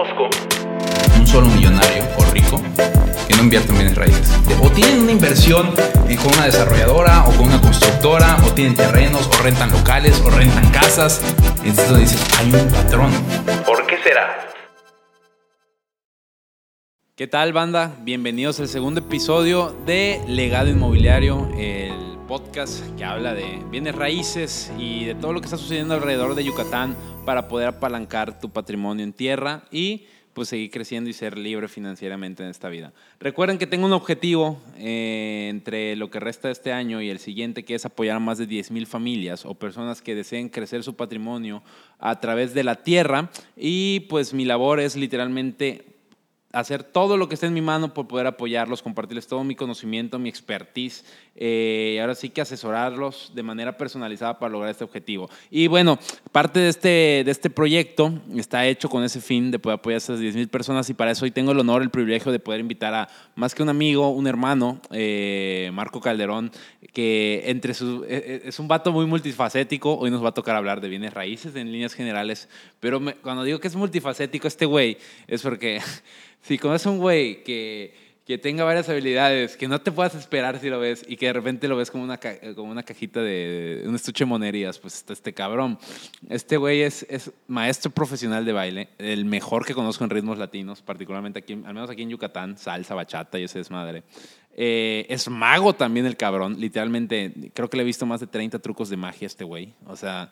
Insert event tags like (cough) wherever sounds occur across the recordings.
conozco un solo millonario o rico que no invierte en bienes raíces. O tienen una inversión con una desarrolladora o con una constructora, o tienen terrenos, o rentan locales, o rentan casas. Entonces dices, hay un patrón. ¿Por qué será? ¿Qué tal, banda? Bienvenidos al segundo episodio de Legado Inmobiliario, el podcast que habla de bienes raíces y de todo lo que está sucediendo alrededor de Yucatán para poder apalancar tu patrimonio en tierra y pues seguir creciendo y ser libre financieramente en esta vida. Recuerden que tengo un objetivo eh, entre lo que resta este año y el siguiente, que es apoyar a más de 10.000 familias o personas que deseen crecer su patrimonio a través de la tierra. Y pues mi labor es literalmente hacer todo lo que esté en mi mano por poder apoyarlos, compartirles todo mi conocimiento, mi expertise, eh, ahora sí que asesorarlos de manera personalizada para lograr este objetivo. Y bueno, parte de este, de este proyecto está hecho con ese fin de poder apoyar a esas 10.000 personas y para eso hoy tengo el honor, el privilegio de poder invitar a más que un amigo, un hermano, eh, Marco Calderón, que entre sus, e, e, es un vato muy multifacético, hoy nos va a tocar hablar de bienes raíces en líneas generales, pero cuando digo que es multifacético este güey, es porque (laughs) si conoces a un güey que, que tenga varias habilidades, que no te puedas esperar si lo ves y que de repente lo ves como una, como una cajita de, un estuche de monerías, pues este cabrón. Este güey es, es maestro profesional de baile, el mejor que conozco en ritmos latinos, particularmente aquí, al menos aquí en Yucatán, salsa, bachata y ese desmadre. Eh, es mago también el cabrón, literalmente, creo que le he visto más de 30 trucos de magia a este güey. O sea,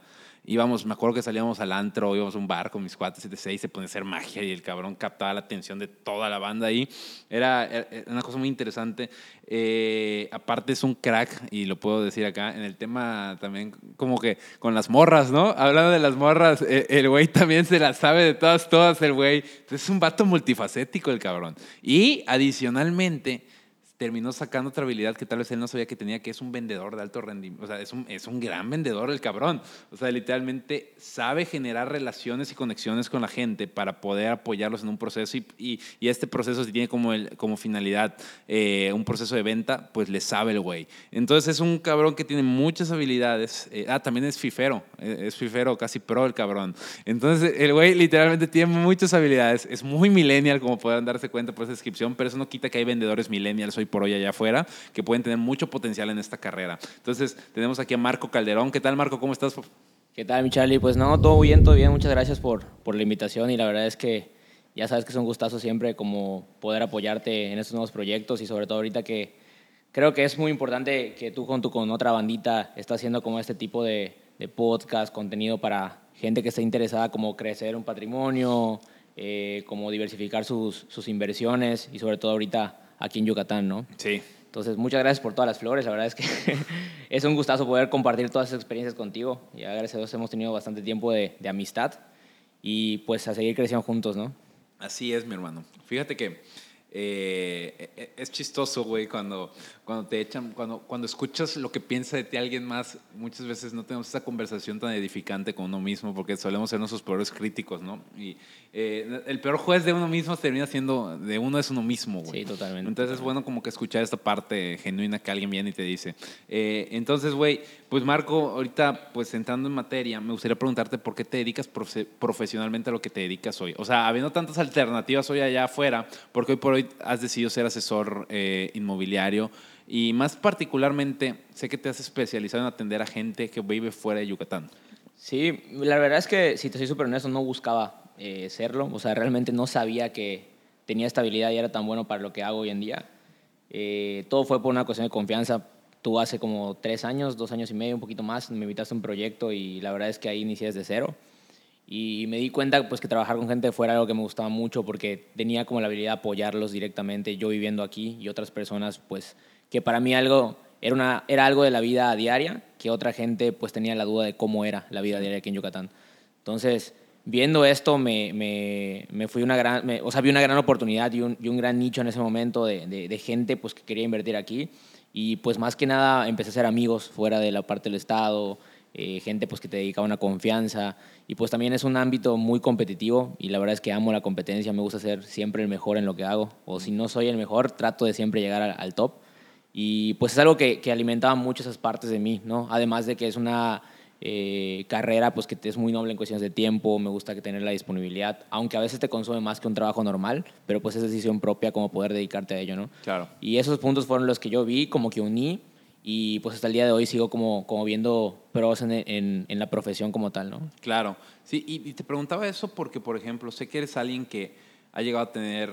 íbamos, me acuerdo que salíamos al antro, íbamos a un bar con mis cuates, 76, se pone a hacer magia y el cabrón captaba la atención de toda la banda ahí. Era, una cosa muy interesante. Eh, aparte es un crack, y lo puedo decir acá, en el tema también como que con las morras, ¿no? Hablando de las morras, eh, el güey también se las sabe de todas, todas el güey. Es un vato multifacético el cabrón. Y adicionalmente terminó sacando otra habilidad que tal vez él no sabía que tenía, que es un vendedor de alto rendimiento. O sea, es un, es un gran vendedor el cabrón. O sea, literalmente sabe generar relaciones y conexiones con la gente para poder apoyarlos en un proceso y, y, y este proceso si tiene como, el, como finalidad eh, un proceso de venta, pues le sabe el güey. Entonces es un cabrón que tiene muchas habilidades. Eh, ah, también es fifero, eh, es fifero, casi pro el cabrón. Entonces el güey literalmente tiene muchas habilidades. Es muy millennial, como podrán darse cuenta por esa descripción, pero eso no quita que hay vendedores millennials hoy por hoy allá afuera que pueden tener mucho potencial en esta carrera. Entonces, tenemos aquí a Marco Calderón. ¿Qué tal, Marco? ¿Cómo estás? ¿Qué tal, mi Charlie? Pues no, todo bien, todo bien. Muchas gracias por, por la invitación y la verdad es que ya sabes que es un gustazo siempre como poder apoyarte en estos nuevos proyectos y sobre todo ahorita que creo que es muy importante que tú junto con otra bandita estás haciendo como este tipo de, de podcast, contenido para gente que esté interesada como crecer un patrimonio, eh, como diversificar sus, sus inversiones y sobre todo ahorita aquí en Yucatán, ¿no? Sí. Entonces, muchas gracias por todas las flores. La verdad es que (laughs) es un gustazo poder compartir todas esas experiencias contigo. Ya gracias a Dios hemos tenido bastante tiempo de, de amistad y pues a seguir creciendo juntos, ¿no? Así es, mi hermano. Fíjate que eh, e, e, es chistoso, güey, cuando, cuando te echan, cuando, cuando escuchas lo que piensa de ti alguien más, muchas veces no tenemos esa conversación tan edificante con uno mismo porque solemos ser nuestros peores críticos, ¿no? Y eh, el peor juez de uno mismo termina siendo, de uno es uno mismo, güey. Sí, totalmente. Entonces es bueno como que escuchar esta parte genuina que alguien viene y te dice. Eh, entonces, güey, pues Marco, ahorita pues entrando en materia, me gustaría preguntarte por qué te dedicas profesionalmente a lo que te dedicas hoy. O sea, habiendo tantas alternativas hoy allá afuera, porque hoy por hoy has decidido ser asesor eh, inmobiliario y más particularmente sé que te has especializado en atender a gente que vive fuera de Yucatán. Sí, la verdad es que si te soy súper honesto, no buscaba eh, serlo, o sea, realmente no sabía que tenía estabilidad y era tan bueno para lo que hago hoy en día. Eh, todo fue por una cuestión de confianza. Tú hace como tres años, dos años y medio, un poquito más, me invitaste a un proyecto y la verdad es que ahí inicié desde cero. Y me di cuenta pues, que trabajar con gente fuera algo que me gustaba mucho porque tenía como la habilidad de apoyarlos directamente, yo viviendo aquí y otras personas, pues que para mí algo era, una, era algo de la vida diaria, que otra gente pues tenía la duda de cómo era la vida diaria aquí en Yucatán. Entonces, viendo esto, me, me, me fui una gran, o sea, vi una gran oportunidad y un, y un gran nicho en ese momento de, de, gente pues, que quería invertir aquí. Y pues más que nada empecé a ser amigos fuera de la parte del Estado, eh, gente pues que te dedica una confianza y pues también es un ámbito muy competitivo y la verdad es que amo la competencia, me gusta ser siempre el mejor en lo que hago o si no soy el mejor trato de siempre llegar al, top y pues es algo que, que, alimentaba mucho esas partes de mí, ¿no? Además de que es una Eh, carrera, pues que es muy noble en cuestiones de tiempo, me gusta que tener la disponibilidad, aunque a veces te consume más que un trabajo normal, pero pues es decisión propia como poder dedicarte a ello, ¿no? Claro. Y esos puntos fueron los que yo vi, como que uní, y pues hasta el día de hoy sigo como, como viendo pros en, en, en la profesión como tal, ¿no? Claro. Sí, y, y te preguntaba eso porque, por ejemplo, sé que eres alguien que ha llegado a tener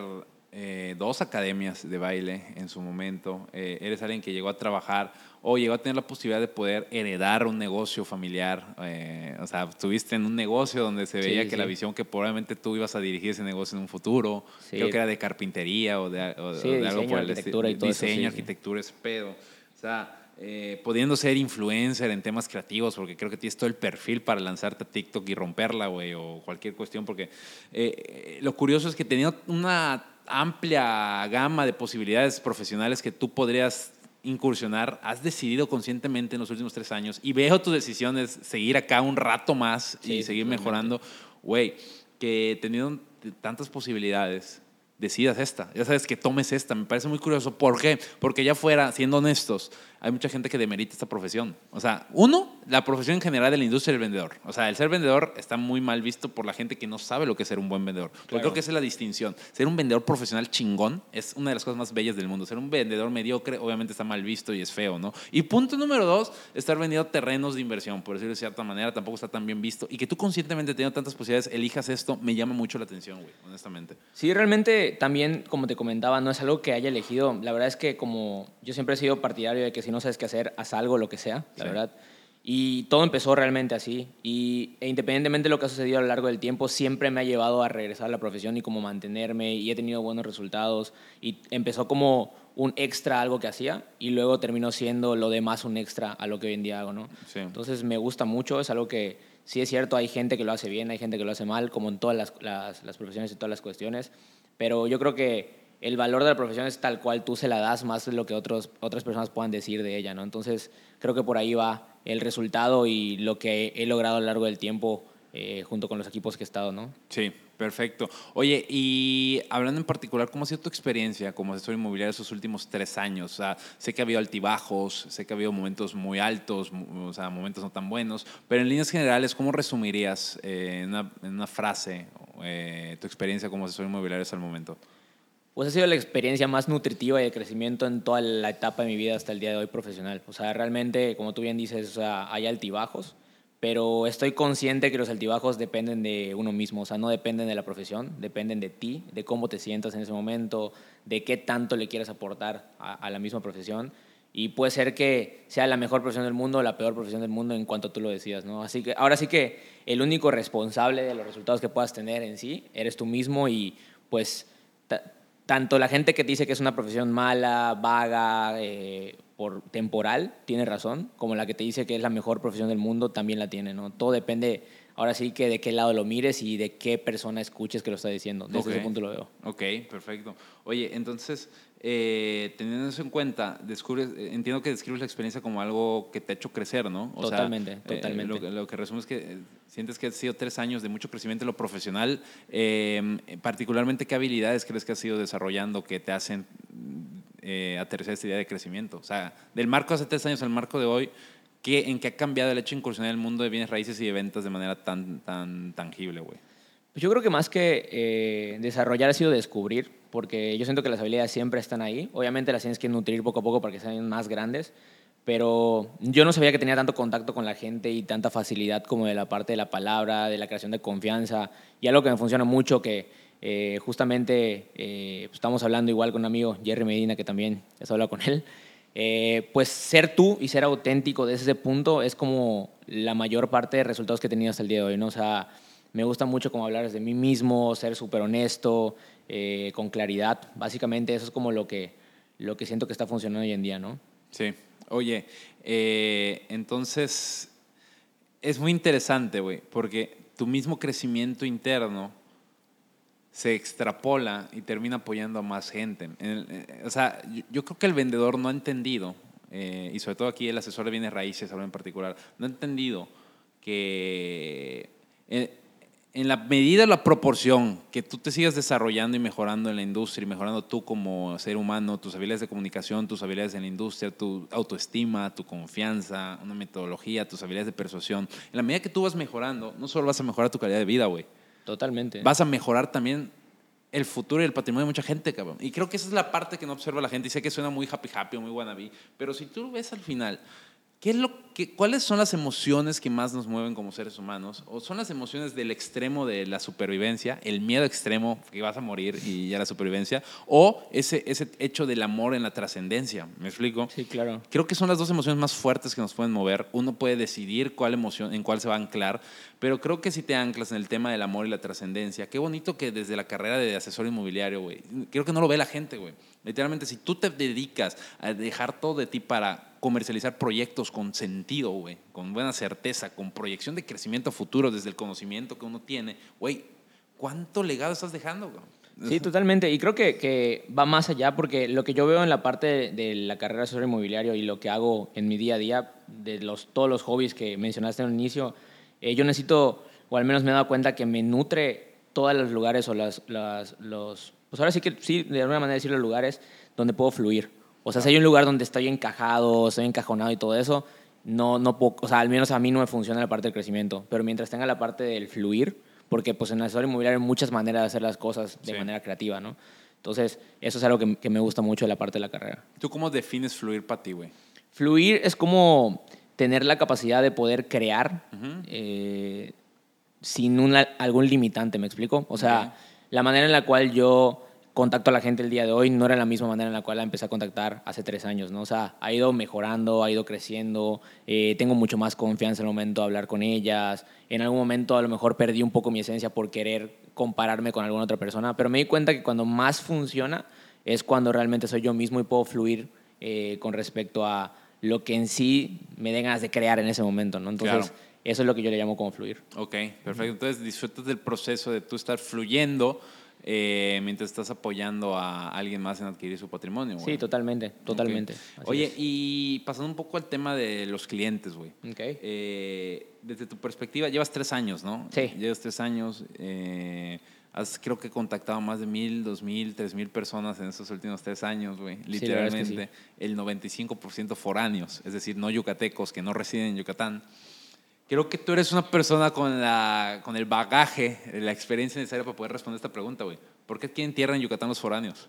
eh, dos academias de baile en su momento. Eh, eres alguien que llegó a trabajar o llegó a tener la posibilidad de poder heredar un negocio familiar. Eh, o sea, estuviste en un negocio donde se veía Sí, que sí. la visión que probablemente tú ibas a dirigir ese negocio en un futuro. Sí. Creo que era de carpintería o de, o- o de algo diseño, por el arquitectura y todo eso, Diseño, sí. arquitectura, ese pedo. O sea, eh, pudiendo ser influencer en temas creativos, porque creo que tienes todo el perfil para lanzarte a TikTok y romperla, güey, o cualquier cuestión, porque eh, lo curioso es que teniendo una amplia gama de posibilidades profesionales que tú podrías incursionar, has decidido conscientemente en los últimos tres años y veo tus decisiones seguir acá un rato más y seguir mejorando, güey, que teniendo tantas posibilidades, decidas esta, ya sabes que tomes esta, me parece muy curioso, ¿por qué? Porque ya fuera, siendo honestos, hay mucha gente que demerita esta profesión. O sea, uno, la profesión en general de la industria del vendedor. O sea, el ser vendedor está muy mal visto por la gente que no sabe lo que es ser un buen vendedor. Yo Claro. creo que esa es la distinción. Ser un vendedor profesional chingón es una de las cosas más bellas del mundo. Ser un vendedor mediocre obviamente está mal visto y es feo, ¿no? Y punto número dos, estar vendiendo terrenos de inversión, por decirlo de cierta manera, tampoco está tan bien visto. Y que tú conscientemente teniendo tantas posibilidades elijas esto, me llama mucho la atención, güey, honestamente. Sí, realmente también, como te comentaba, no es algo que haya elegido. La verdad es que como yo siempre he sido partidario de que si no sabes qué hacer, haz algo, lo que sea, la Sí. verdad. Y todo empezó realmente así. Y e independientemente de lo que ha sucedido a lo largo del tiempo, siempre me ha llevado a regresar a la profesión y como mantenerme y he tenido buenos resultados. Y empezó como un extra a algo que hacía y luego terminó siendo lo demás un extra a lo que hoy en día hago, ¿no? Sí. Entonces me gusta mucho, es algo que sí es cierto, hay gente que lo hace bien, hay gente que lo hace mal, como en todas las, las, las profesiones y todas las cuestiones, pero yo creo que el valor de la profesión es tal cual tú se la das más de lo que otros, otras personas puedan decir de ella, ¿no? Entonces creo que por ahí va el resultado y lo que he logrado a lo largo del tiempo eh, junto con los equipos que he estado, ¿no? Sí, perfecto. Oye, y hablando en particular, ¿cómo ha sido tu experiencia como asesor inmobiliario esos últimos tres años? Sé que ha habido altibajos, sé que ha habido momentos muy altos, o sea, momentos no tan buenos, pero en líneas generales, ¿cómo resumirías eh, en, una, en una frase eh, tu experiencia como asesor inmobiliario hasta el momento? Pues ha sido la experiencia más nutritiva y de crecimiento en toda la etapa de mi vida hasta el día de hoy profesional. O sea, realmente, como tú bien dices, o sea, hay altibajos, pero estoy consciente que los altibajos dependen de uno mismo, o sea, no dependen de la profesión, dependen de ti, de cómo te sientas en ese momento, de qué tanto le quieres aportar a, a la misma profesión. Y puede ser que sea la mejor profesión del mundo o la peor profesión del mundo en cuanto tú lo decidas, ¿no? Así que ahora sí que el único responsable de los resultados que puedas tener en sí eres tú mismo y pues tanto la gente que dice que es una profesión mala, vaga, eh, por temporal, tiene razón, como la que te dice que es la mejor profesión del mundo, también la tiene, ¿no? Todo depende, ahora sí que de qué lado lo mires y de qué persona escuches que lo está diciendo. Desde Ok. ese punto lo veo. Ok, perfecto. Oye, entonces, eh, teniendo eso en cuenta, descubres, eh, entiendo que describes la experiencia como algo que te ha hecho crecer, ¿no? O sea, Totalmente, eh, totalmente. lo, que- lo que resume es que eh, sientes que ha sido tres años de mucho crecimiento en lo profesional. eh, particularmente, ¿qué habilidades crees que has ido desarrollando que te hacen aterrizar esta idea de crecimiento? O sea, del marco hace tres años al marco de hoy, ¿qué, ¿en qué ha cambiado el hecho de incursionar en el mundo de bienes raíces y de ventas de manera tan, tan tangible, güey? Pues yo creo que más que eh, desarrollar ha sido descubrir, porque yo siento que las habilidades siempre están ahí. Obviamente las tienes que nutrir poco a poco para que sean más grandes, pero yo no sabía que tenía tanto contacto con la gente y tanta facilidad como de la parte de la palabra, de la creación de confianza, y algo que me funciona mucho que eh, justamente eh, pues estamos hablando igual con un amigo, Jerry Medina, que también has hablado con él. Eh, pues ser tú y ser auténtico desde ese punto es como la mayor parte de resultados que he tenido hasta el día de hoy, ¿no? O sea, me gusta mucho como hablar de mí mismo, ser súper honesto, eh, con claridad. Básicamente eso es como lo que, lo que siento que está funcionando hoy en día, ¿no? Sí. Oye, eh, entonces es muy interesante, güey, porque tu mismo crecimiento interno se extrapola y termina apoyando a más gente. En eh, o sea, yo, creo que el vendedor no ha entendido, eh, y sobre todo aquí el asesor de bienes raíces, hablo en particular, no ha entendido que eh, en la medida, la proporción que tú te sigas desarrollando y mejorando en la industria y mejorando tú como ser humano, tus habilidades de comunicación, tus habilidades en la industria, tu autoestima, tu confianza, una metodología, tus habilidades de persuasión, en la medida que tú vas mejorando, no solo vas a mejorar tu calidad de vida, güey. Totalmente. Vas a mejorar también el futuro y el patrimonio de mucha gente, cabrón. Y creo que esa es la parte que no observa la gente. Y sé que suena muy happy happy muy wannabe, pero si tú ves al final, ¿Qué es lo que, ¿Cuáles son las emociones que más nos mueven como seres humanos? ¿O son las emociones del extremo de la supervivencia, el miedo extremo, que vas a morir y ya la supervivencia? ¿O ese, ese hecho del amor en la trascendencia? ¿Me explico? Sí, claro. Creo que son las dos emociones más fuertes que nos pueden mover. Uno puede decidir cuál emoción, en cuál se va a anclar, pero creo que si te anclas en el tema del amor y la trascendencia, qué bonito que desde la carrera de asesor inmobiliario, güey, creo que no lo ve la gente, güey. Literalmente, si tú te dedicas a dejar todo de ti para comercializar proyectos con sentido, güey, con buena certeza, con proyección de crecimiento futuro desde el conocimiento que uno tiene, güey, ¿cuánto legado estás dejando? Sí, totalmente. Y creo que, que, va más allá porque lo que yo veo en la parte de la carrera de asesor inmobiliario y lo que hago en mi día a día, de los, todos los hobbies que mencionaste en el inicio, eh, yo necesito, o al menos me he dado cuenta que me nutre todos los lugares o las, las, los... Pues ahora sí que sí, de alguna manera decir los lugares donde puedo fluir. O sea, si hay un lugar donde estoy encajado, estoy encajonado y todo eso, no, no puedo, o sea, al menos a mí no me funciona la parte del crecimiento. Pero mientras tenga la parte del fluir, porque pues en el asesor inmobiliario hay muchas maneras de hacer las cosas de manera creativa, ¿no? Entonces, eso es algo que, que, me gusta mucho de la parte de la carrera. ¿Tú cómo defines fluir para ti, güey? Fluir es como tener la capacidad de poder crear eh, sin una, algún limitante, ¿me explico? O sea, la manera en la cual yo contacto a la gente el día de hoy no era la misma manera en la cual la empecé a contactar hace tres años, ¿no? O sea, ha ido mejorando, ha ido creciendo, eh, tengo mucho más confianza en el momento de hablar con ellas, en algún momento a lo mejor perdí un poco mi esencia por querer compararme con alguna otra persona, pero me di cuenta que cuando más funciona es cuando realmente soy yo mismo y puedo fluir eh, con respecto a lo que en sí me den ganas de crear en ese momento, ¿no? Entonces, eso es lo que yo le llamo como fluir. Ok, perfecto. Entonces, disfrutas del proceso de tú estar fluyendo eh, mientras estás apoyando a alguien más en adquirir su patrimonio. Sí, totalmente, totalmente. Oye, y pasando un poco al tema de los clientes, güey. Okay. Eh, desde tu perspectiva, llevas tres años, ¿no? Sí. Llevas tres años. Eh, has creo que contactado más de mil, dos mil, tres mil personas en estos últimos tres años, güey. Literalmente, el 95% foráneos, es decir, no yucatecos que no residen en Yucatán. Creo que tú eres una persona con, la, con el bagaje, la experiencia necesaria para poder responder esta pregunta, güey. ¿Por qué quieren tierra en Yucatán los foráneos?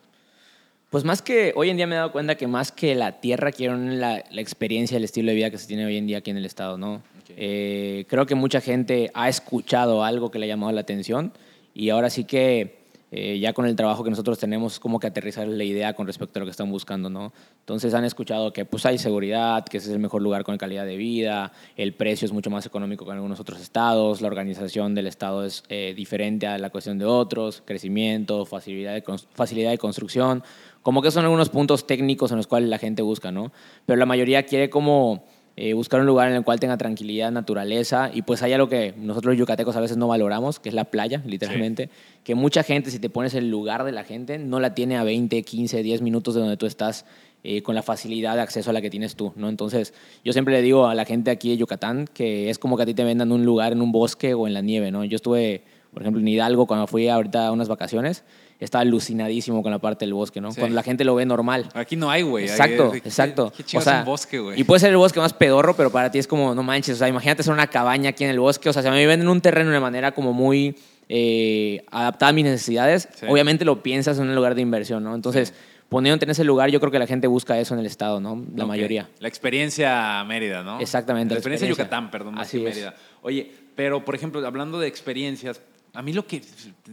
Pues más que, hoy en día me he dado cuenta que más que la tierra quieren la, la experiencia, el estilo de vida que se tiene hoy en día aquí en el estado, ¿no? Eh, creo que mucha gente ha escuchado algo que le ha llamado la atención y ahora sí que eh, ya con el trabajo que nosotros tenemos, como que aterrizar la idea con respecto a lo que están buscando, ¿no? Entonces han escuchado que pues hay seguridad, que ese es el mejor lugar con calidad de vida, el precio es mucho más económico que en algunos otros estados, la organización del estado es eh, diferente a la cuestión de otros, crecimiento, facilidad de, facilidad de construcción, como que son algunos puntos técnicos en los cuales la gente busca, ¿no? Pero la mayoría quiere como eh, buscar un lugar en el cual tenga tranquilidad, naturaleza, y pues hay algo que nosotros los yucatecos a veces no valoramos, que es la playa, literalmente, que mucha gente, si te pones el lugar de la gente, no la tiene a 20, 15, 10 minutos de donde tú estás, eh, con la facilidad de acceso a la que tienes tú, ¿no? Entonces, yo siempre le digo a la gente aquí de Yucatán que es como que a ti te vendan un lugar en un bosque o en la nieve, ¿no? Yo estuve, por ejemplo, en Hidalgo cuando fui ahorita a unas vacaciones, estaba alucinadísimo con la parte del bosque, ¿no? Cuando la gente lo ve normal. Aquí no hay, güey. Exacto, exacto. Qué, o sea, un bosque, güey. Y puede ser el bosque más pedorro, pero para ti es como, no manches, o sea, imagínate ser una cabaña aquí en el bosque, o sea, si me venden un terreno de manera como muy eh, adaptada a mis necesidades, obviamente lo piensas en un lugar de inversión, ¿no? Entonces, poniéndote en ese lugar, yo creo que la gente busca eso en el estado, ¿no? La mayoría. La experiencia Mérida, ¿no? Exactamente. La experiencia, Yucatán, perdón, Así Mérida. Oye, pero por ejemplo, hablando de experiencias, a mí lo que,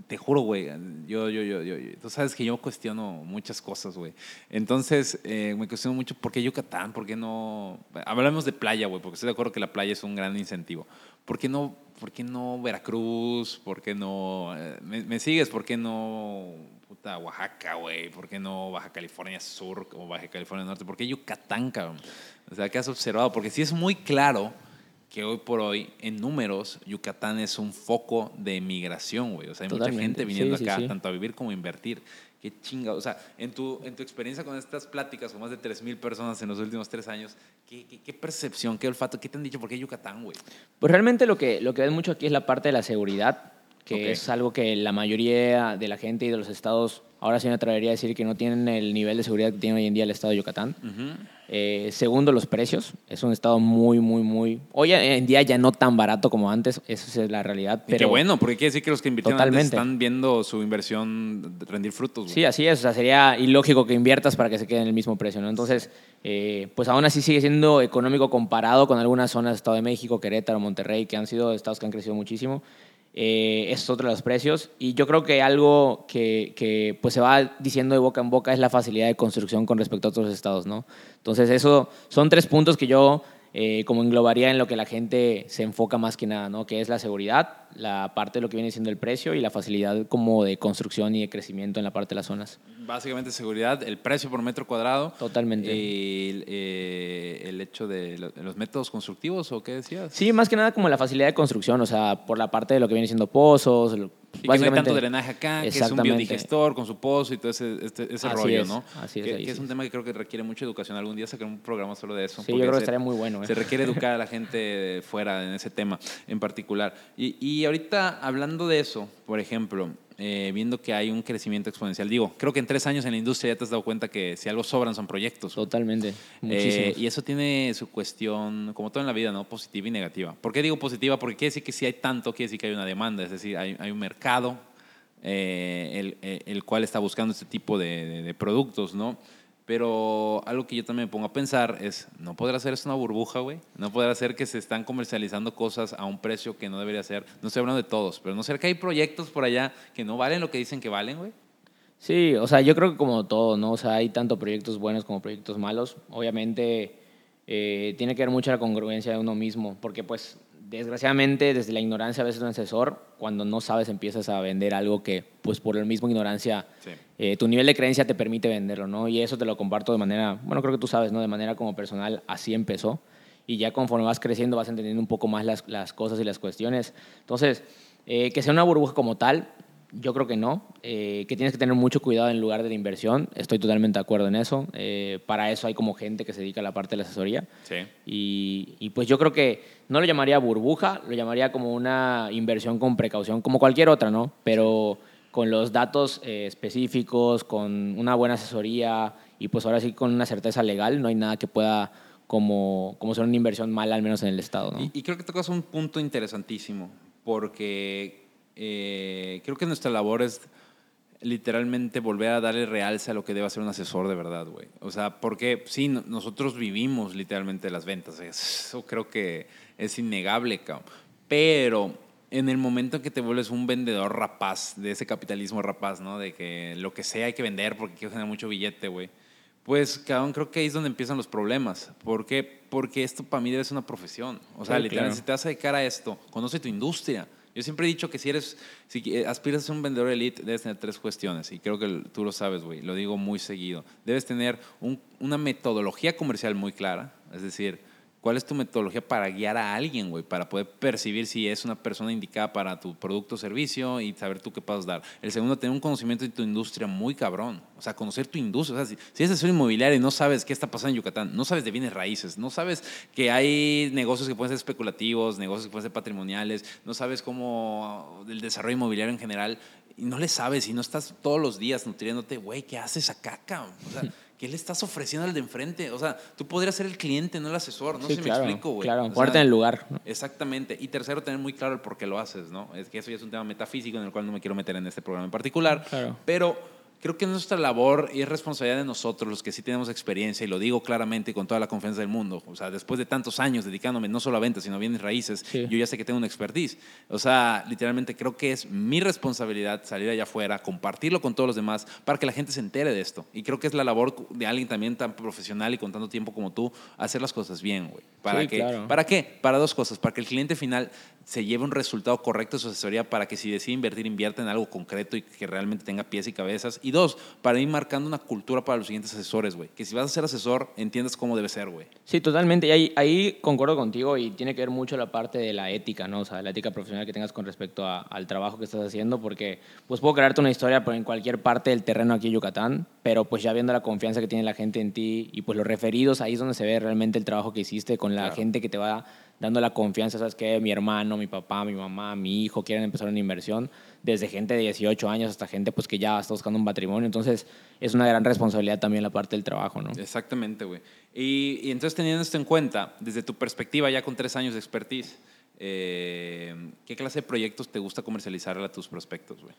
te juro, güey, yo, yo, yo, yo, tú sabes que yo cuestiono muchas cosas, güey. Entonces, eh, me cuestiono mucho por qué Yucatán, por qué no... Hablamos de playa, güey, porque estoy de acuerdo que la playa es un gran incentivo. ¿Por qué no, por qué no Veracruz? ¿Por qué no... Eh, ¿me, sigues? ¿Por qué no puta, Oaxaca, güey? ¿Por qué no Baja California Sur o Baja California Norte? ¿Por qué Yucatán, cabrón? O sea, ¿qué has observado? Porque sí es muy claro que hoy por hoy, en números, Yucatán es un foco de migración, güey. O sea, hay mucha gente viniendo acá, tanto a vivir como a invertir. Qué chinga. O sea, en tu, en tu experiencia con estas pláticas, con más de 3.000 personas en los últimos tres años, ¿qué, qué, percepción, qué olfato, qué te han dicho? ¿Por qué Yucatán, güey? Pues realmente lo que, lo que ven mucho aquí es la parte de la seguridad. Que Ok. es algo que la mayoría de la gente y de los estados, ahora sí me atrevería a decir que no tienen el nivel de seguridad que tiene hoy en día el estado de Yucatán. Eh, segundo, los precios. Es un estado muy, muy, muy... Hoy en día ya no tan barato como antes, esa es la realidad. Y Pero qué bueno, porque quiere decir que los que invirtieron antes están viendo su inversión rendir frutos. güey. Sí, así es. O sea, sería ilógico que inviertas para que se quede en el mismo precio, ¿no? Entonces, eh, pues aún así sigue siendo económico comparado con algunas zonas de Estado de México, Querétaro, Monterrey, que han sido estados que han crecido muchísimo. Eh, es otro de los precios. Y yo creo que algo que, que, pues se va diciendo de boca en boca es la facilidad de construcción con respecto a otros estados, ¿no? Entonces, eso son tres puntos que yo eh, como englobaría en lo que la gente se enfoca más que nada, ¿no? Que es la seguridad, la parte de lo que viene siendo el precio y la facilidad como de construcción y de crecimiento en la parte de las zonas. Básicamente seguridad, el precio por metro cuadrado. Totalmente. Y el, eh, el hecho de lo- los métodos constructivos, ¿o qué decías? Sí, más que nada como la facilidad de construcción, o sea, por la parte de lo que viene siendo pozos. Y que no hay básicamente- tanto drenaje acá, que es un biodigestor con su pozo y todo ese, este- ese rollo, es, ¿no? así es, que, ahí que es sí. un tema que creo que requiere mucha educación. Algún día sacar un programa solo de eso. Sí, yo creo que estaría muy bueno, ¿eh? Se requiere educar a la gente fuera en ese tema en particular. Y, y ahorita, hablando de eso, por ejemplo, eh, viendo que hay un crecimiento exponencial, digo, creo que en tres años en la industria ya te has dado cuenta que si algo sobran son proyectos. Totalmente. Eh, y eso tiene su cuestión, como todo en la vida, ¿no? Positiva y negativa. ¿Por qué digo positiva? Porque quiere decir que si hay tanto, quiere decir que hay una demanda, es decir, hay, hay un mercado eh, el, el cual está buscando este tipo de, de- de productos, ¿no? Pero algo que yo también me pongo a pensar es, ¿no podrá ser esto una burbuja, güey? ¿No podrá ser que se están comercializando cosas a un precio que no debería ser? No estoy hablando de todos, pero ¿no será que hay proyectos por allá que no valen lo que dicen que valen, güey? Sí, o sea, yo creo que como todo, ¿no? O sea, hay tanto proyectos buenos como proyectos malos. Obviamente eh, tiene que ver mucho la congruencia de uno mismo, porque pues desgraciadamente desde la ignorancia a veces un asesor, cuando no sabes empiezas a vender algo que pues por la misma ignorancia Sí. eh, tu nivel de creencia te permite venderlo, ¿no? Y eso te lo comparto de manera, bueno, creo que tú sabes, ¿no? De manera como personal, así empezó. Y ya conforme vas creciendo vas entendiendo un poco más las, las cosas y las cuestiones. Entonces, eh, que sea una burbuja como tal, yo creo que no. Eh, que tienes que tener mucho cuidado en lugar de la inversión. Estoy totalmente de acuerdo en eso. Eh, para eso hay como gente que se dedica a la parte de la asesoría. Sí. Y, y pues yo creo que no lo llamaría burbuja, lo llamaría como una inversión con precaución, como cualquier otra, ¿no? Pero con los datos eh, específicos, con una buena asesoría y pues ahora sí con una certeza legal, no hay nada que pueda como, como ser una inversión mala, al menos en el Estado, ¿no? Y, creo que tocas un punto interesantísimo, porque eh, creo que nuestra labor es literalmente volver a darle realce a lo que debe hacer un asesor de verdad, güey. O sea, porque sí, no- nosotros vivimos literalmente las ventas, eso creo que es innegable, cabrón. Pero en el momento en que te vuelves un vendedor rapaz, de ese capitalismo rapaz, ¿no? De que lo que sea hay que vender porque quiero generar mucho billete, güey. Pues, cabrón, creo que ahí es donde empiezan los problemas. ¿Por qué? Porque esto para mí debe ser una profesión. O sea, Sí, literalmente, claro. si te vas a dedicar a esto, conoce tu industria. Yo siempre he dicho que si eres, si qui- aspiras a ser un vendedor elite, debes tener tres cuestiones. Y creo que tú lo sabes, güey. Lo digo muy seguido. Debes tener un- una metodología comercial muy clara. Es decir, ¿cuál es tu metodología para guiar a alguien, güey? Para poder percibir si es una persona indicada para tu producto o servicio y saber tú qué puedes dar. El segundo, tener un conocimiento de tu industria muy cabrón. O sea, conocer tu industria. O sea, si, si eres asesor inmobiliario y no sabes qué está pasando en Yucatán, no sabes de bienes raíces, no sabes que hay negocios que pueden ser especulativos, negocios que pueden ser patrimoniales, no sabes cómo del desarrollo inmobiliario en general, y no le sabes y no estás todos los días nutriéndote, güey, ¿qué haces acá, cabrón? O sea, (laughs) ¿qué le estás ofreciendo al de enfrente? O sea, tú podrías ser el cliente, no el asesor. No Sí, sé si claro, me explico, güey. Claro, ponerte en el lugar. ¿no? Exactamente. Y tercero, tener muy claro el por qué lo haces, ¿no? Es que eso ya es un tema metafísico en el cual no me quiero meter en este programa en particular. Claro. Pero creo que es nuestra labor y es responsabilidad de nosotros, los que sí tenemos experiencia, y lo digo claramente y con toda la confianza del mundo. O sea, después de tantos años dedicándome no solo a ventas, sino a bienes raíces, Sí. yo ya sé que tengo una expertise. O sea, literalmente creo que es mi responsabilidad salir allá afuera, compartirlo con todos los demás para que la gente se entere de esto. Y creo que es la labor de alguien también tan profesional y con tanto tiempo como tú, hacer las cosas bien, güey. ¿Para Sí, que, claro. ¿Para qué? Para dos cosas. Para que el cliente final se lleve un resultado correcto de su asesoría, para que si decide invertir, invierta en algo concreto y que realmente tenga pies y cabezas. Y dos, para ir marcando una cultura para los siguientes asesores, güey. Que si vas a ser asesor, entiendas cómo debe ser, güey. Sí, totalmente. Y ahí, ahí concuerdo contigo y tiene que ver mucho la parte de la ética, ¿no? O sea, la ética profesional que tengas con respecto a- al trabajo que estás haciendo, porque pues puedo crearte una historia por en cualquier parte del terreno aquí en Yucatán, pero pues ya viendo la confianza que tiene la gente en ti y pues los referidos, ahí es donde se ve realmente el trabajo que hiciste con la Claro. gente que te va dando la confianza, ¿sabes qué? Mi hermano, mi papá, mi mamá, mi hijo quieren empezar una inversión, desde gente de 18 años hasta gente pues que ya está buscando un patrimonio. Entonces, es una gran responsabilidad también la parte del trabajo, ¿no? Exactamente, güey. Y, entonces teniendo esto en cuenta, desde tu perspectiva ya con tres años de expertise, eh, ¿qué clase de proyectos te gusta comercializar a tus prospectos, güey?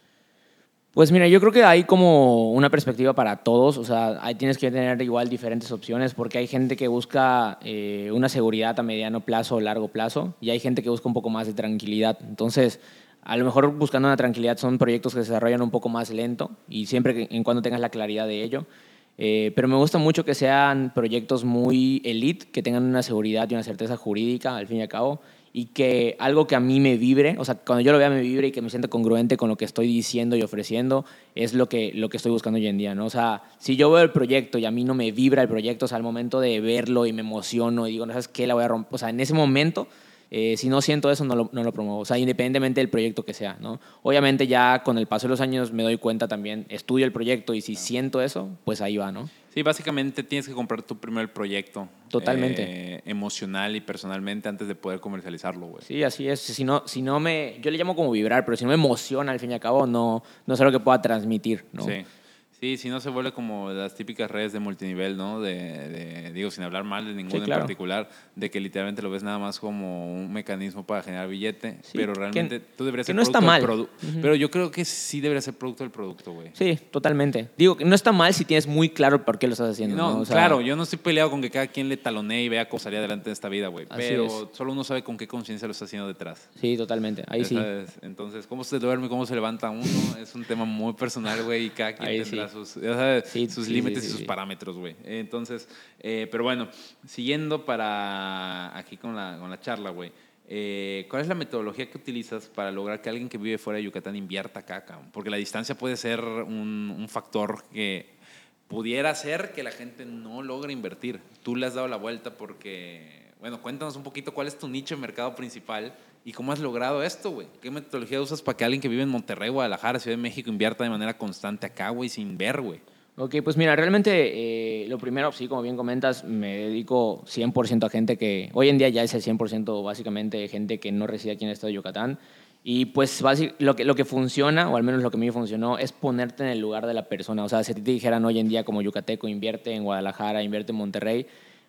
Pues mira, yo creo que hay como una perspectiva para todos, o sea, ahí tienes que tener igual diferentes opciones porque hay gente que busca eh, una seguridad a mediano plazo o largo plazo y hay gente que busca un poco más de tranquilidad. Entonces, a lo mejor buscando una tranquilidad son proyectos que se desarrollan un poco más lento y siempre que, en cuando tengas la claridad de ello. Eh, pero me gusta mucho que sean proyectos muy elite, que tengan una seguridad y una certeza jurídica al fin y al cabo y que algo que a mí me vibre, o sea, cuando yo lo vea me vibre y que me sienta congruente con lo que estoy diciendo y ofreciendo, es lo que, lo que estoy buscando hoy en día, ¿no? O sea, si yo veo el proyecto y a mí no me vibra el proyecto, o sea, al momento de verlo y me emociono y digo, ¿no sabes qué? La voy a romper, o sea, en ese momento eh, si no siento eso, no lo, no lo, promuevo. O sea, independientemente del proyecto que sea, ¿no? Obviamente ya con el paso de los años me doy cuenta también, estudio el proyecto y si siento eso, pues ahí va, ¿no? Sí, básicamente tienes que comprar tu primer proyecto. Totalmente. Eh, emocional y personalmente antes de poder comercializarlo, güey. Sí, así es. Si no, si no me... Yo le llamo como vibrar, pero si no me emociona al fin y al cabo, no, no es algo que pueda transmitir, ¿no? Sí. Sí, si no se vuelve como las típicas redes de multinivel, ¿no? De, digo, sin hablar mal de ninguno Sí, claro. en particular, de que literalmente lo ves nada más como un mecanismo para generar billete, Sí, pero que- realmente tú deberías que ser no está producto del mal. produ- Pero yo creo que sí debería ser producto del producto, güey. Sí, totalmente. Digo que no está mal si tienes muy claro por qué lo estás haciendo. No, No, O sea, claro, yo no estoy peleado con que cada quien le talonee y vea cómo salir adelante en esta vida, güey. Pero es. solo uno sabe con qué conciencia lo está haciendo detrás. Sí, totalmente. Ahí sí. sabes. Entonces, cómo se duerme, cómo se levanta uno, es un tema muy personal, güey, y cada quien Ahí tendrá sí. sus, ya sabes, Sí, sus límites y sus parámetros, güey. Entonces, eh, pero bueno, siguiendo para aquí con la, con la charla, güey. eh, ¿Cuál es la metodología que utilizas para lograr que alguien que vive fuera de Yucatán invierta acá, cabrón? Porque la distancia puede ser un, un factor que pudiera hacer que la gente no logre invertir. Tú le has dado la vuelta porque, bueno, cuéntanos un poquito cuál es tu nicho de mercado principal y cómo has logrado esto, güey. ¿Qué metodología usas para que alguien que vive en Monterrey, Guadalajara, Ciudad de México invierta de manera constante acá, güey, sin ver, güey? Ok, pues mira, realmente eh, lo primero, sí, como bien comentas, me dedico 100% a gente que hoy en día ya es el 100% básicamente gente que no reside aquí en el estado de Yucatán. Y pues lo que, lo que funciona, o al menos lo que a mí funcionó, es ponerte en el lugar de la persona. O sea, si te dijeran hoy en día como yucateco, invierte en Guadalajara, invierte en Monterrey,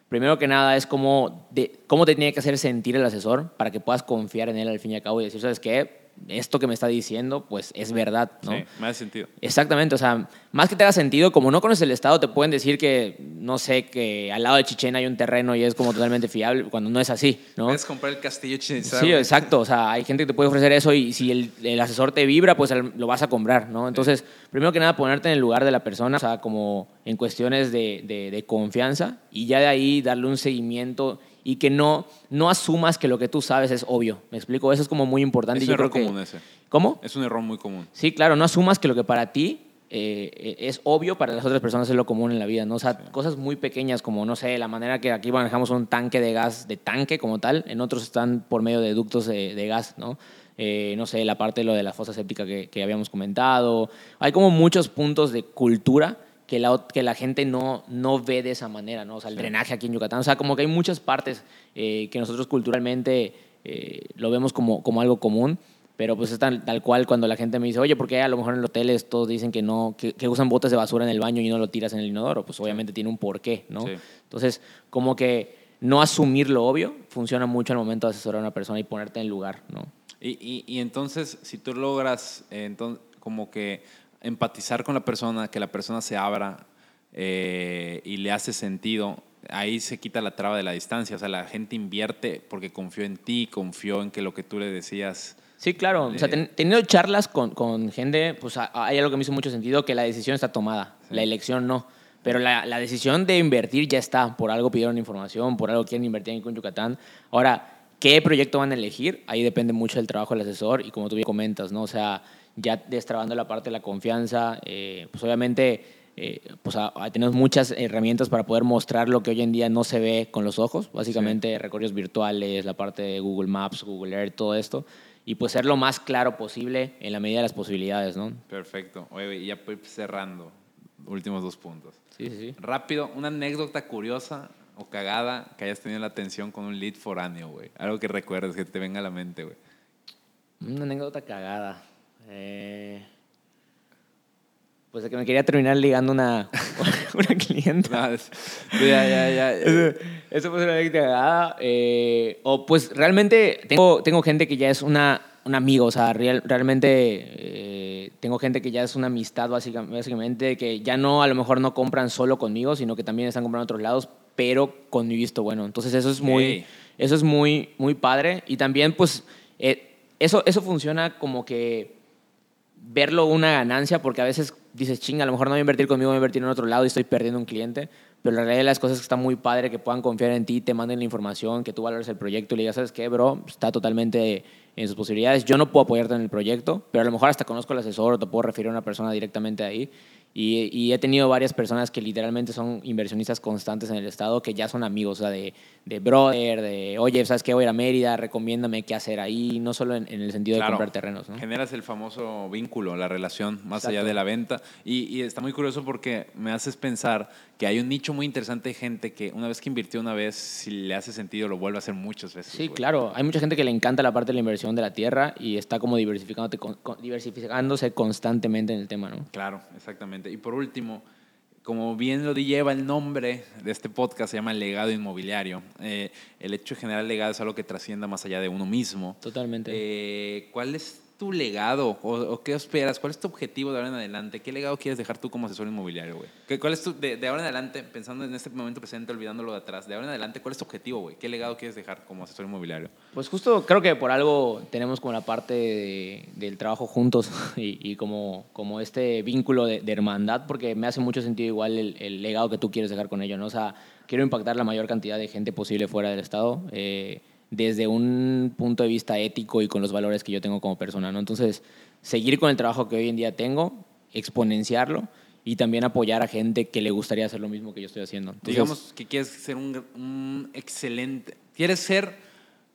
primero que nada es cómo, de, cómo te tiene que hacer sentir el asesor para que puedas confiar en él al fin y al cabo y decir, ¿sabes qué? Esto que me está diciendo, pues es verdad, ¿no? Sí, me hace sentido. Exactamente, o sea, más que te haga sentido, como no conoces el estado, te pueden decir que, no sé, que al lado de Chichén hay un terreno y es como totalmente fiable, cuando no es así, ¿no? Puedes comprar el castillo Chichén Sí, exacto, o sea, hay gente que te puede ofrecer eso y si el, el asesor te vibra, pues lo vas a comprar, ¿no? Entonces, primero que nada, ponerte en el lugar de la persona, o sea, como en cuestiones de, de- de confianza y ya de ahí darle un seguimiento y que no, no asumas que lo que tú sabes es obvio, ¿me explico? Eso es como muy importante. Es un yo error creo que- común ese. ¿Cómo? Es un error muy común. Sí, claro, no asumas que lo que para ti eh, es obvio, para las otras personas es lo común en la vida, ¿no? O sea, cosas muy pequeñas como, no sé, la manera que aquí manejamos un tanque de gas, de tanque como tal, en otros están por medio de ductos de, de gas, ¿no? Eh, no sé, la parte de lo de la fosa séptica que, que habíamos comentado. Hay como muchos puntos de cultura que la, que la gente no, no ve de esa manera, ¿no? O sea, el drenaje aquí en Yucatán. O sea, como que hay muchas partes eh, que nosotros culturalmente eh, lo vemos como, como algo común. Pero pues es tal, tal cual cuando la gente me dice, oye, ¿por qué a lo mejor en los hoteles todos dicen que no, que, que usan botes de basura en el baño y no lo tiras en el inodoro? Pues obviamente tiene un porqué, ¿no? Sí. Entonces, como que no asumir lo obvio funciona mucho al momento de asesorar a una persona y ponerte en lugar, ¿no? Y, y, y entonces, si tú logras eh, enton- como que empatizar con la persona, que la persona se abra eh, y le hace sentido, ahí se quita la traba de la distancia. O sea, la gente invierte porque confió en ti, confió en que lo que tú le decías. Sí, claro. O sea, Eh. ten- teniendo charlas con, con gente, pues a- hay algo que me hizo mucho sentido, que la decisión está tomada, la elección no. Pero la, la decisión de invertir ya está, por algo pidieron información, por algo quieren invertir en Yucatán. Ahora, ¿qué proyecto van a elegir? Ahí depende mucho del trabajo del asesor y como tú bien comentas, ¿no? O sea, ya destrabando la parte de la confianza, eh, pues obviamente eh, pues a- a- tenemos muchas herramientas para poder mostrar lo que hoy en día no se ve con los ojos, básicamente recorridos virtuales, la parte de Google Maps, Google Earth, todo esto, y pues ser lo más claro posible en la medida de las posibilidades, ¿no? Perfecto. Oye, y ya voy cerrando. Últimos dos puntos. Sí, sí, sí. Rápido, una anécdota curiosa o cagada que hayas tenido la atención con un lead foráneo, güey? Algo que recuerdes, que te venga a la mente, güey. Una anécdota cagada. Eh, pues de que me quería terminar ligando una, (laughs) una clienta. No, es- ya, ya, ya. Eso, eso fue una cagada. eh, o pues realmente tengo, tengo gente que ya es una, un amigo, o sea, real- realmente eh, tengo gente que ya es una amistad básica- básicamente, que ya no, a lo mejor no compran solo conmigo, sino que también están comprando en otros lados, pero con mi visto bueno. Entonces eso es muy, eso es muy, muy padre. Y también pues eh, eso, eso funciona como que verlo una ganancia, porque a veces dices, chinga, a lo mejor no voy a invertir conmigo, voy a invertir en otro lado y estoy perdiendo un cliente. Pero la realidad de las cosas es que está muy padre que puedan confiar en ti, te manden la información, que tú valores el proyecto y le digas, ¿sabes qué, bro? Está totalmente en sus posibilidades. Yo no puedo apoyarte en el proyecto, pero a lo mejor hasta conozco al asesor o te puedo referir a una persona directamente ahí. Y, y he tenido varias personas que literalmente son inversionistas constantes en el estado, que ya son amigos, o sea, de, de brother, de, oye, ¿sabes qué? Voy a ir a Mérida, recomiéndame qué hacer ahí, no solo en, en el sentido Claro. de comprar terrenos, ¿no? Generas el famoso vínculo, la relación, más Exacto. allá de la venta. Y, y está muy curioso porque me haces pensar que hay un nicho muy interesante de gente que una vez que invirtió una vez, si le hace sentido, lo vuelve a hacer muchas veces. Sí, güey. claro. Hay mucha gente que le encanta la parte de la inversión de la tierra y está como diversificándose constantemente en el tema, ¿no? Claro, exactamente. Y por último, como bien lo lleva el nombre de este podcast, se llama Legado Inmobiliario. Eh, el hecho de generar legado es algo que trascienda más allá de uno mismo. Totalmente. Eh, ¿Cuál es tu legado o, o qué esperas? ¿Cuál es tu objetivo de ahora en adelante? ¿Qué legado quieres dejar tú como asesor inmobiliario, güey? ¿Qué- ¿Cuál es tu, de, de ahora en adelante, pensando en este momento presente, olvidándolo de atrás, de ahora en adelante, cuál es tu objetivo, güey? ¿Qué legado quieres dejar como asesor inmobiliario? Pues justo creo que por algo tenemos como la parte de- del trabajo juntos (laughs) y, y como, como este vínculo de, de hermandad, porque me hace mucho sentido igual el, el legado que tú quieres dejar con ello, ¿no? O sea, quiero impactar la mayor cantidad de gente posible fuera del Estado, eh, desde un punto de vista ético y con los valores que yo tengo como persona, ¿no? Entonces, seguir con el trabajo que hoy en día tengo, exponenciarlo y también apoyar a gente que le gustaría hacer lo mismo que yo estoy haciendo. Digamos que quieres ser un, un excelente. Quieres ser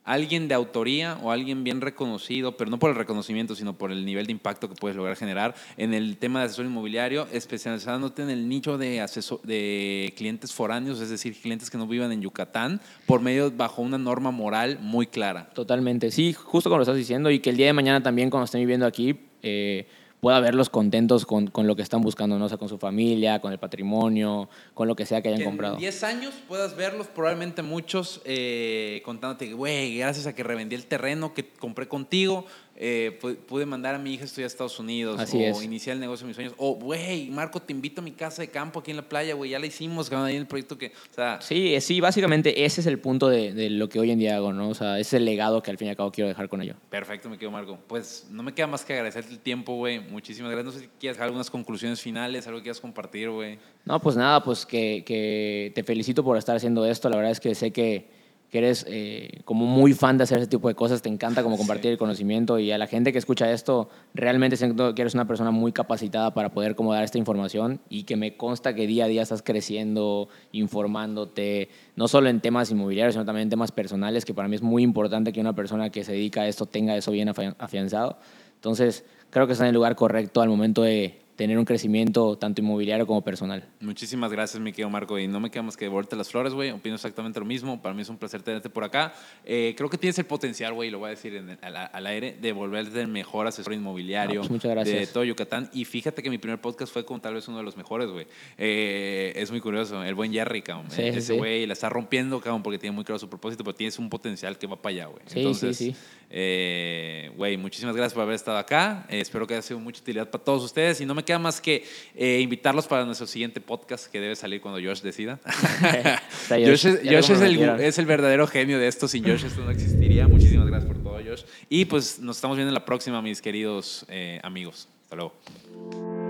alguien de autoría o alguien bien reconocido, pero no por el reconocimiento, sino por el nivel de impacto que puedes lograr generar en el tema de asesor inmobiliario, especializándote en el nicho de, asesor, de clientes foráneos, es decir, clientes que no vivan en Yucatán, por medio bajo una norma moral muy clara. Totalmente, sí, justo como lo estás diciendo, y que el día de mañana también cuando estén viviendo aquí eh, pueda verlos contentos con, con lo que están buscando, ¿no? O sea, con su familia, con el patrimonio, con lo que sea que hayan Que comprado. En 10 años puedas verlos, probablemente muchos eh, contándote, güey, gracias a que revendí el terreno que compré contigo, eh, pu- pude mandar a mi hija a estudiar a Estados Unidos Así o es. iniciar el negocio de mis sueños. O, güey, Marco, te invito a mi casa de campo aquí en la playa, güey, ya la hicimos, cabrón, ahí en el proyecto que, o sea, Sí, sí, básicamente ese es el punto de, de lo que hoy en día hago, ¿no? O sea, ese es el legado que al fin y al cabo quiero dejar con ello. perfecto, me quedo Marco. Pues no me queda más que agradecerte el tiempo, güey. Muchísimas gracias. No sé si quieres dejar algunas conclusiones finales, algo que quieras compartir, güey. No, pues nada, pues que, que te felicito por estar haciendo esto. La verdad es que sé que, que eres eh, como muy fan de hacer ese tipo de cosas. Te encanta como compartir Sí. el conocimiento y a la gente que escucha esto, realmente siento que eres una persona muy capacitada para poder como dar esta información y que me consta que día a día estás creciendo, informándote, no solo en temas inmobiliarios, sino también en temas personales, que para mí es muy importante que una persona que se dedica a esto tenga eso bien afi- afianzado. Entonces, creo que está en el lugar correcto al momento de tener un crecimiento tanto inmobiliario como personal. Muchísimas gracias, mi querido Marco. Y no me queda más que devolverte las flores, güey. Opino exactamente lo mismo. Para mí es un placer tenerte por acá. Eh, creo que tienes el potencial, güey, lo voy a decir en el- al, al aire, de volverte el mejor asesor inmobiliario No, pues muchas gracias. de todo Yucatán. Y fíjate que mi primer podcast fue con tal vez uno de los mejores, güey. Eh, es muy curioso. El buen Jerry, cabrón. Sí, Ese sí. güey la está rompiendo, cabrón, porque tiene muy claro su propósito, pero tienes un potencial que va para allá, güey. Sí, Entonces, sí, sí. eh, Güey, muchísimas gracias por haber estado acá. Espero que haya sido mucha utilidad para todos ustedes. Y no me queda más que eh, invitarlos para nuestro siguiente podcast que debe salir cuando Josh decida. (laughs) Josh, Josh, es, ya lo Josh es el, comprometieron. es el verdadero genio de esto. Sin Josh esto no existiría. Muchísimas gracias por todo, Josh. Y pues nos estamos viendo en la próxima, mis queridos eh, amigos. Hasta luego.